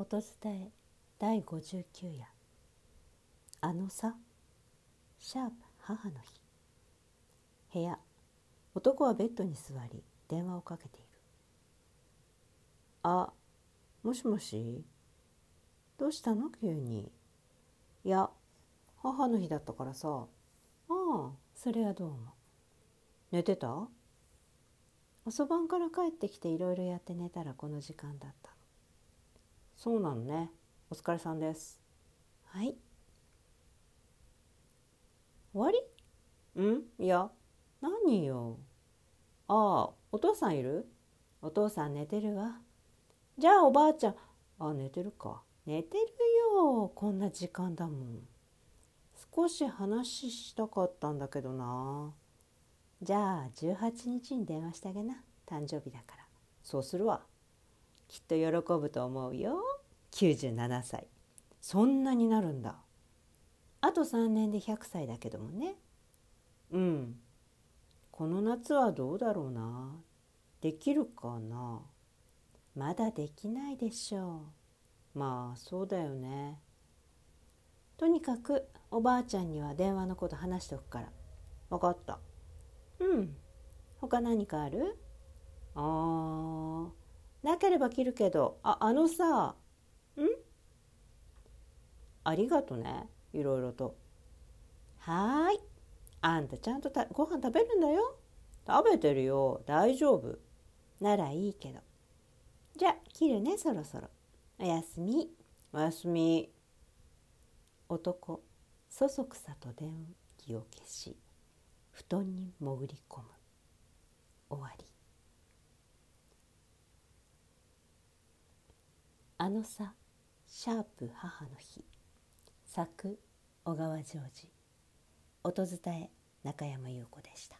音伝え第59夜あのさシャープ母の日。部屋男はベッドに座り電話をかけている。あもしもし？どうしたの？急に。いや母の日だったからさ。ああ。それはどうも寝てた？遅番から帰ってきていろいろやって寝たらこの時間だったそうなのね。お疲れさんです。はい。終わり？うん？いや。何よ？ああお父さんいる？お父さん寝てるわ。じゃあおばあちゃん。あ寝てるか。寝てるよ。こんな時間だもん。少し話したかったんだけどな。じゃあ18日に電話してあげな。誕生日だから。そうするわきっと喜ぶと思うよ。97歳。そんなになるんだ。あと3年で100歳だけどもね。うん。この夏はどうだろうな。できるかな。まだできないでしょう。まあそうだよね。とにかくおばあちゃんには電話のこと話しておくから。分かった。うん。他何かある？あー。なければ切るけどああのさん？ありがとねいろいろと。はーい。あんたちゃんとたご飯食べるんだよ。食べてるよ。大丈夫。ならいいけど。じゃあ切るねそろそろ。おやすみ。おやすみ。男。そそくさと電気を消し布団に潜り込む。終わりあのさシャープ母の日。作小川ジョージ。音伝え中山優子でした。